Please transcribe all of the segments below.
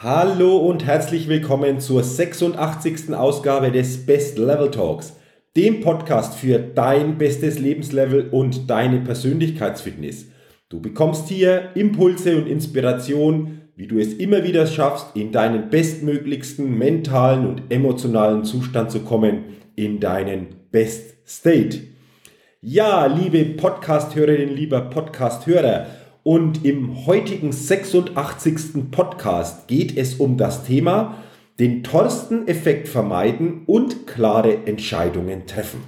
Hallo und herzlich willkommen zur 86. Ausgabe des Best Level Talks, dem Podcast für dein bestes Lebenslevel und deine Persönlichkeitsfitness. Du bekommst hier Impulse und Inspiration, wie du es immer wieder schaffst, in deinen bestmöglichsten mentalen und emotionalen Zustand zu kommen, in deinen Best State. Ja, liebe Podcast-Hörerinnen, lieber Podcast-Hörer, und im heutigen 86. Podcast geht es um das Thema den Thorsten-Effekt vermeiden und klare Entscheidungen treffen.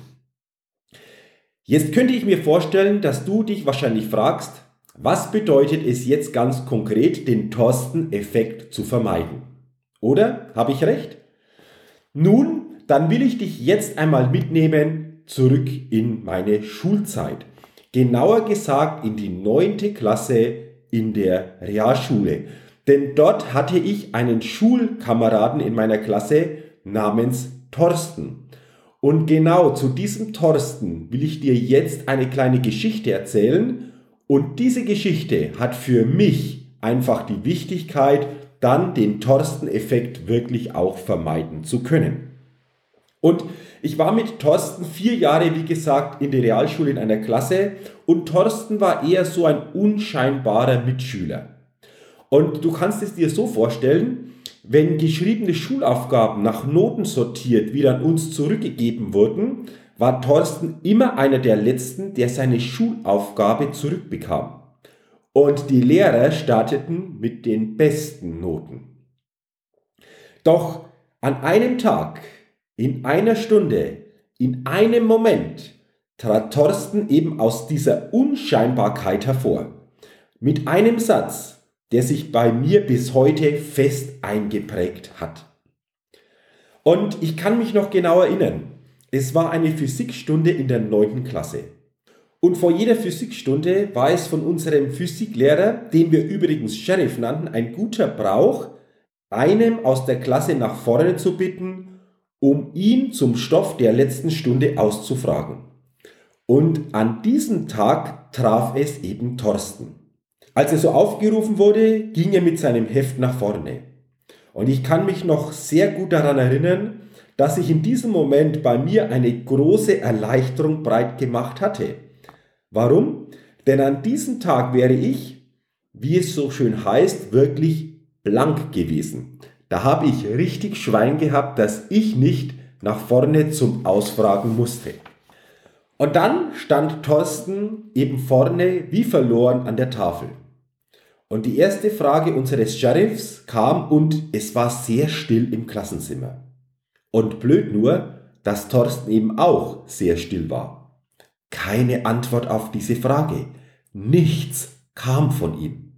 Jetzt könnte ich mir vorstellen, dass du dich wahrscheinlich fragst, was bedeutet es jetzt ganz konkret, den Thorsten-Effekt zu vermeiden? Oder habe ich recht? Nun, dann will ich dich jetzt einmal mitnehmen zurück in meine Schulzeit genauer gesagt in die neunte Klasse in der Realschule. Denn dort hatte ich einen Schulkameraden in meiner Klasse namens Thorsten. Und genau zu diesem Thorsten will ich dir jetzt eine kleine Geschichte erzählen. Und diese Geschichte hat für mich einfach die Wichtigkeit, dann den Thorsten-Effekt wirklich auch vermeiden zu können. Und ich war mit Thorsten vier Jahre, wie gesagt, in der Realschule in einer Klasse und Thorsten war eher so ein unscheinbarer Mitschüler. Und du kannst es dir so vorstellen, wenn geschriebene Schulaufgaben nach Noten sortiert wieder an uns zurückgegeben wurden, war Thorsten immer einer der Letzten, der seine Schulaufgabe zurückbekam. Und die Lehrer starteten mit den besten Noten. Doch an einem Tag in einer Stunde, in einem Moment trat Thorsten eben aus dieser Unscheinbarkeit hervor. Mit einem Satz, der sich bei mir bis heute fest eingeprägt hat. Und ich kann mich noch genau erinnern, es war eine Physikstunde in der 9. Klasse. Und vor jeder Physikstunde war es von unserem Physiklehrer, den wir übrigens Sheriff nannten, ein guter Brauch, einem aus der Klasse nach vorne zu bitten um ihn zum Stoff der letzten Stunde auszufragen. Und an diesem Tag traf es eben Thorsten. Als er so aufgerufen wurde, ging er mit seinem Heft nach vorne. Und ich kann mich noch sehr gut daran erinnern, dass sich in diesem Moment bei mir eine große Erleichterung breit gemacht hatte. Warum? Denn an diesem Tag wäre ich, wie es so schön heißt, wirklich blank gewesen. Da habe ich richtig Schwein gehabt, dass ich nicht nach vorne zum Ausfragen musste. Und dann stand Thorsten eben vorne wie verloren an der Tafel. Und die erste Frage unseres Sheriffs kam und es war sehr still im Klassenzimmer. Und blöd nur, dass Thorsten eben auch sehr still war. Keine Antwort auf diese Frage. Nichts kam von ihm.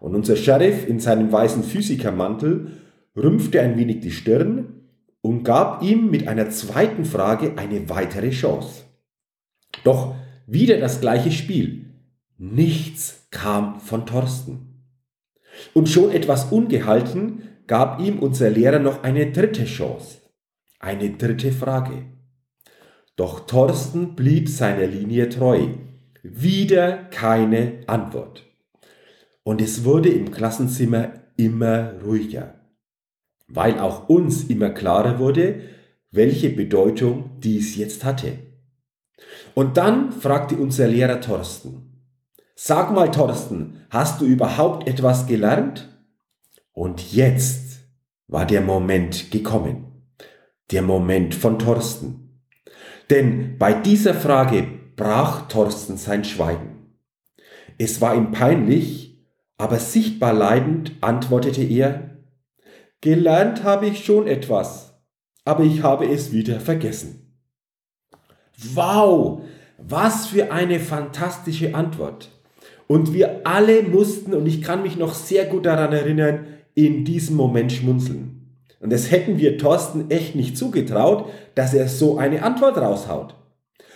Und unser Sheriff in seinem weißen Physikermantel rümpfte ein wenig die Stirn und gab ihm mit einer zweiten Frage eine weitere Chance. Doch wieder das gleiche Spiel. Nichts kam von Thorsten. Und schon etwas ungehalten gab ihm unser Lehrer noch eine dritte Chance, eine dritte Frage. Doch Thorsten blieb seiner Linie treu. Wieder keine Antwort und es wurde im Klassenzimmer immer ruhiger, weil auch uns immer klarer wurde, welche Bedeutung dies jetzt hatte. Und dann fragte unser Lehrer Thorsten, Sag mal Thorsten, hast du überhaupt etwas gelernt? Und jetzt war der Moment gekommen, der Moment von Thorsten. Denn bei dieser Frage brach Thorsten sein Schweigen. Es war ihm peinlich, aber sichtbar leidend antwortete er, Gelernt habe ich schon etwas, aber ich habe es wieder vergessen. Wow, was für eine fantastische Antwort. Und wir alle mussten, und ich kann mich noch sehr gut daran erinnern, in diesem Moment schmunzeln. Und das hätten wir Thorsten echt nicht zugetraut, dass er so eine Antwort raushaut.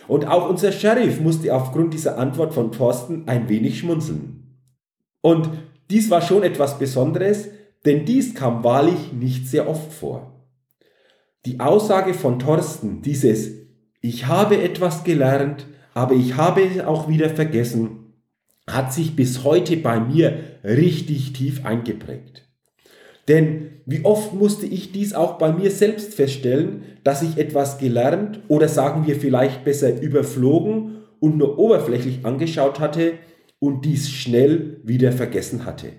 Und auch unser Sheriff musste aufgrund dieser Antwort von Thorsten ein wenig schmunzeln. Und dies war schon etwas Besonderes, denn dies kam wahrlich nicht sehr oft vor. Die Aussage von Thorsten, dieses Ich habe etwas gelernt, aber ich habe es auch wieder vergessen, hat sich bis heute bei mir richtig tief eingeprägt. Denn wie oft musste ich dies auch bei mir selbst feststellen, dass ich etwas gelernt oder sagen wir vielleicht besser überflogen und nur oberflächlich angeschaut hatte und dies schnell wieder vergessen hatte.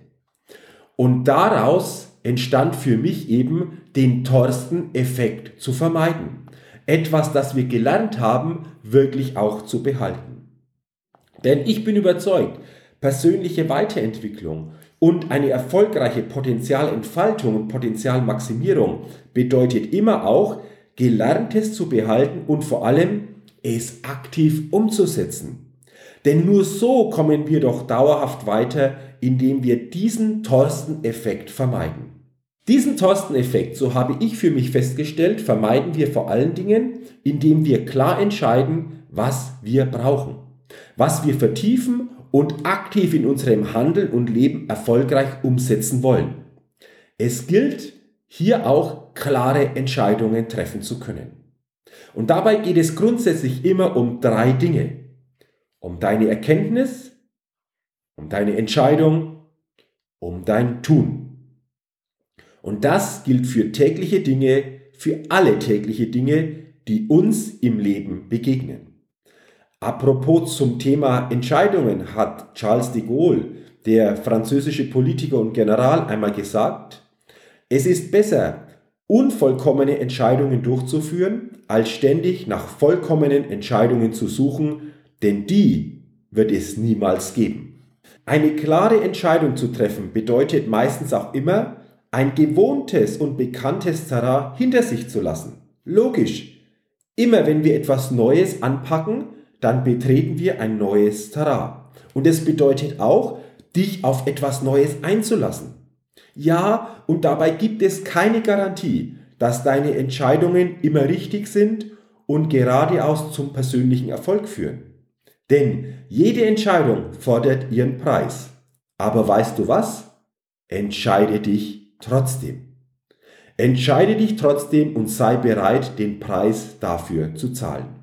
Und daraus entstand für mich eben, den Thorsten-Effekt zu vermeiden. Etwas, das wir gelernt haben, wirklich auch zu behalten. Denn ich bin überzeugt, persönliche Weiterentwicklung und eine erfolgreiche Potenzialentfaltung und Potenzialmaximierung bedeutet immer auch, Gelerntes zu behalten und vor allem es aktiv umzusetzen. Denn nur so kommen wir doch dauerhaft weiter, indem wir diesen Thorsten-Effekt vermeiden. Diesen Thorsten-Effekt, so habe ich für mich festgestellt, vermeiden wir vor allen Dingen, indem wir klar entscheiden, was wir brauchen, was wir vertiefen und aktiv in unserem Handeln und Leben erfolgreich umsetzen wollen. Es gilt, hier auch klare Entscheidungen treffen zu können. Und dabei geht es grundsätzlich immer um drei Dinge um deine Erkenntnis, um deine Entscheidung, um dein Tun. Und das gilt für tägliche Dinge, für alle tägliche Dinge, die uns im Leben begegnen. Apropos zum Thema Entscheidungen hat Charles de Gaulle, der französische Politiker und General, einmal gesagt, es ist besser, unvollkommene Entscheidungen durchzuführen, als ständig nach vollkommenen Entscheidungen zu suchen, denn die wird es niemals geben. Eine klare Entscheidung zu treffen bedeutet meistens auch immer, ein gewohntes und bekanntes Terrain hinter sich zu lassen. Logisch. Immer wenn wir etwas Neues anpacken, dann betreten wir ein neues Terrain. Und es bedeutet auch, dich auf etwas Neues einzulassen. Ja, und dabei gibt es keine Garantie, dass deine Entscheidungen immer richtig sind und geradeaus zum persönlichen Erfolg führen. Denn jede Entscheidung fordert ihren Preis. Aber weißt du was? Entscheide dich trotzdem. Entscheide dich trotzdem und sei bereit, den Preis dafür zu zahlen.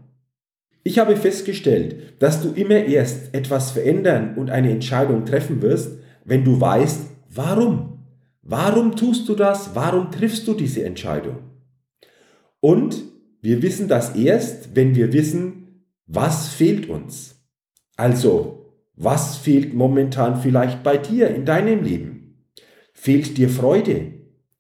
Ich habe festgestellt, dass du immer erst etwas verändern und eine Entscheidung treffen wirst, wenn du weißt, warum. Warum tust du das? Warum triffst du diese Entscheidung? Und wir wissen das erst, wenn wir wissen, was fehlt uns. Also, was fehlt momentan vielleicht bei dir in deinem Leben? Fehlt dir Freude?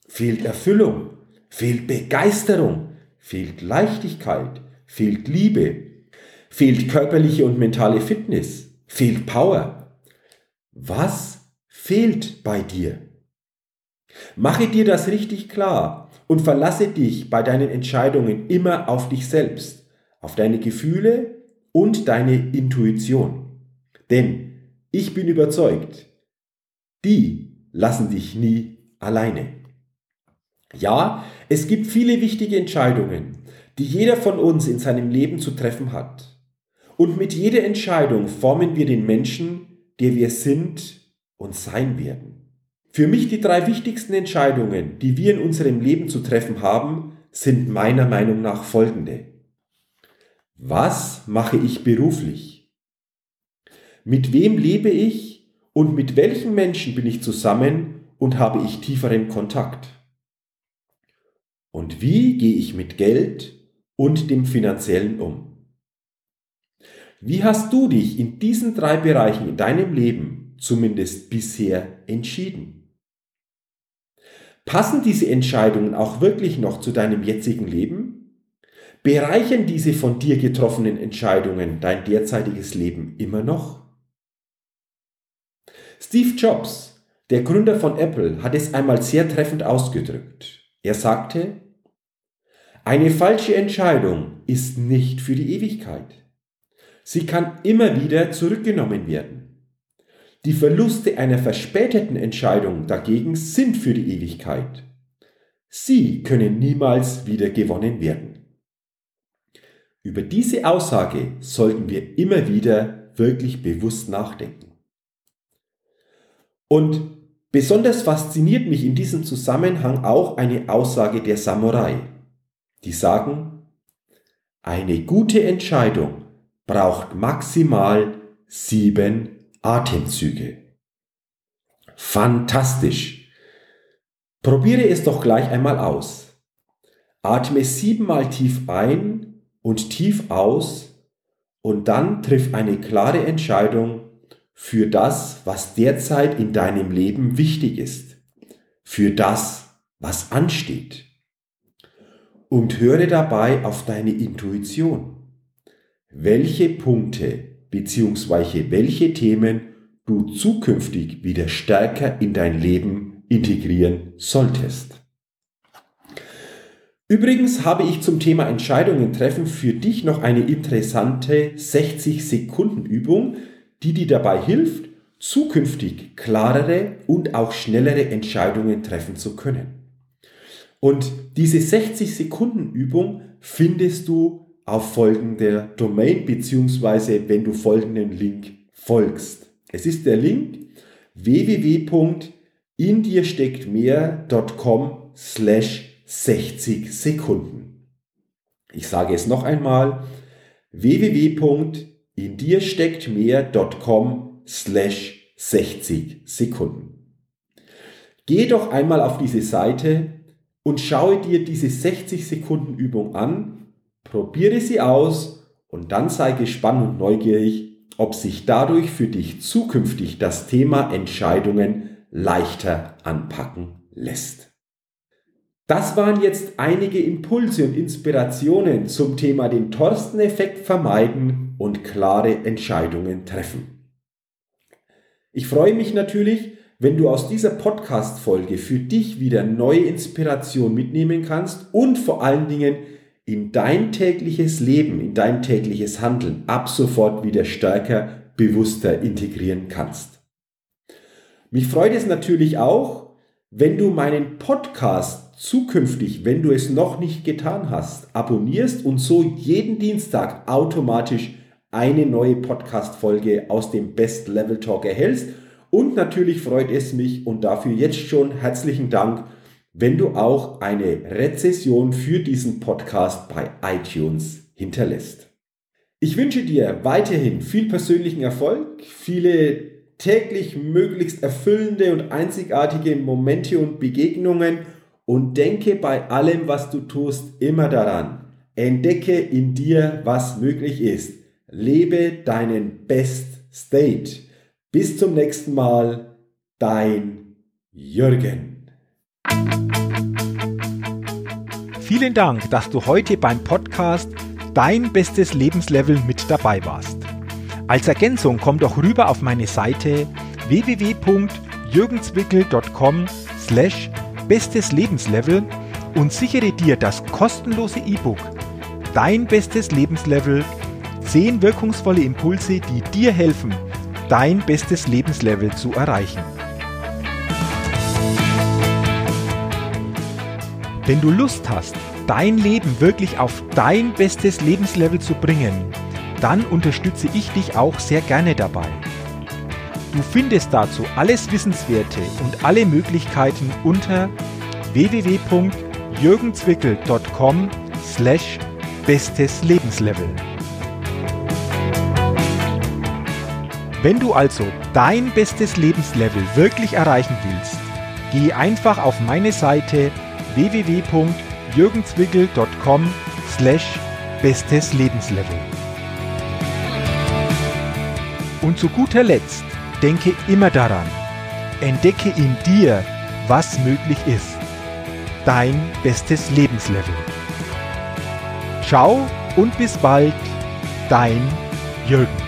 Fehlt Erfüllung? Fehlt Begeisterung? Fehlt Leichtigkeit? Fehlt Liebe? Fehlt körperliche und mentale Fitness? Fehlt Power? Was fehlt bei dir? Mache dir das richtig klar und verlasse dich bei deinen Entscheidungen immer auf dich selbst, auf deine Gefühle und deine Intuition. Denn ich bin überzeugt, die lassen dich nie alleine. Ja, es gibt viele wichtige Entscheidungen, die jeder von uns in seinem Leben zu treffen hat. Und mit jeder Entscheidung formen wir den Menschen, der wir sind und sein werden. Für mich die drei wichtigsten Entscheidungen, die wir in unserem Leben zu treffen haben, sind meiner Meinung nach folgende. Was mache ich beruflich? Mit wem lebe ich und mit welchen Menschen bin ich zusammen und habe ich tieferen Kontakt? Und wie gehe ich mit Geld und dem Finanziellen um? Wie hast du dich in diesen drei Bereichen in deinem Leben zumindest bisher entschieden? Passen diese Entscheidungen auch wirklich noch zu deinem jetzigen Leben? Bereichern diese von dir getroffenen Entscheidungen dein derzeitiges Leben immer noch? Steve Jobs, der Gründer von Apple, hat es einmal sehr treffend ausgedrückt. Er sagte, eine falsche Entscheidung ist nicht für die Ewigkeit. Sie kann immer wieder zurückgenommen werden. Die Verluste einer verspäteten Entscheidung dagegen sind für die Ewigkeit. Sie können niemals wieder gewonnen werden. Über diese Aussage sollten wir immer wieder wirklich bewusst nachdenken. Und besonders fasziniert mich in diesem Zusammenhang auch eine Aussage der Samurai. Die sagen, eine gute Entscheidung braucht maximal sieben Atemzüge. Fantastisch. Probiere es doch gleich einmal aus. Atme siebenmal tief ein und tief aus und dann triff eine klare Entscheidung für das, was derzeit in deinem Leben wichtig ist, für das, was ansteht. Und höre dabei auf deine Intuition. Welche Punkte beziehungsweise welche Themen du zukünftig wieder stärker in dein Leben integrieren solltest. Übrigens habe ich zum Thema Entscheidungen treffen für dich noch eine interessante 60 Sekunden Übung, die dir dabei hilft, zukünftig klarere und auch schnellere Entscheidungen treffen zu können. Und diese 60 Sekunden Übung findest du auf folgender Domain beziehungsweise wenn du folgenden Link folgst. Es ist der Link www.indirstecktmehr.com slash 60 Sekunden. Ich sage es noch einmal www.indirstecktmehr.com slash 60 Sekunden. Geh doch einmal auf diese Seite und schaue dir diese 60 Sekunden Übung an Probiere sie aus und dann sei gespannt und neugierig, ob sich dadurch für dich zukünftig das Thema Entscheidungen leichter anpacken lässt. Das waren jetzt einige Impulse und Inspirationen zum Thema den Thorsten-Effekt vermeiden und klare Entscheidungen treffen. Ich freue mich natürlich, wenn du aus dieser Podcast-Folge für dich wieder neue Inspiration mitnehmen kannst und vor allen Dingen in dein tägliches Leben, in dein tägliches Handeln ab sofort wieder stärker, bewusster integrieren kannst. Mich freut es natürlich auch, wenn du meinen Podcast zukünftig, wenn du es noch nicht getan hast, abonnierst und so jeden Dienstag automatisch eine neue Podcast-Folge aus dem Best Level Talk erhältst. Und natürlich freut es mich und dafür jetzt schon herzlichen Dank wenn du auch eine Rezession für diesen Podcast bei iTunes hinterlässt. Ich wünsche dir weiterhin viel persönlichen Erfolg, viele täglich möglichst erfüllende und einzigartige Momente und Begegnungen und denke bei allem, was du tust, immer daran. Entdecke in dir, was möglich ist. Lebe deinen Best State. Bis zum nächsten Mal, dein Jürgen. Vielen Dank, dass du heute beim Podcast Dein bestes Lebenslevel mit dabei warst. Als Ergänzung komm doch rüber auf meine Seite www.jürgenzwickel.com slash bestes Lebenslevel und sichere dir das kostenlose E-Book Dein bestes Lebenslevel 10 wirkungsvolle Impulse, die dir helfen, dein bestes Lebenslevel zu erreichen. Wenn du Lust hast, dein Leben wirklich auf dein bestes Lebenslevel zu bringen, dann unterstütze ich dich auch sehr gerne dabei. Du findest dazu alles Wissenswerte und alle Möglichkeiten unter www.jürgenzwickel.com slash bestes Lebenslevel. Wenn du also dein bestes Lebenslevel wirklich erreichen willst, geh einfach auf meine Seite www.jürgenzwickel.com slash bestes Lebenslevel. Und zu guter Letzt denke immer daran, entdecke in dir, was möglich ist. Dein bestes Lebenslevel. Ciao und bis bald, dein Jürgen.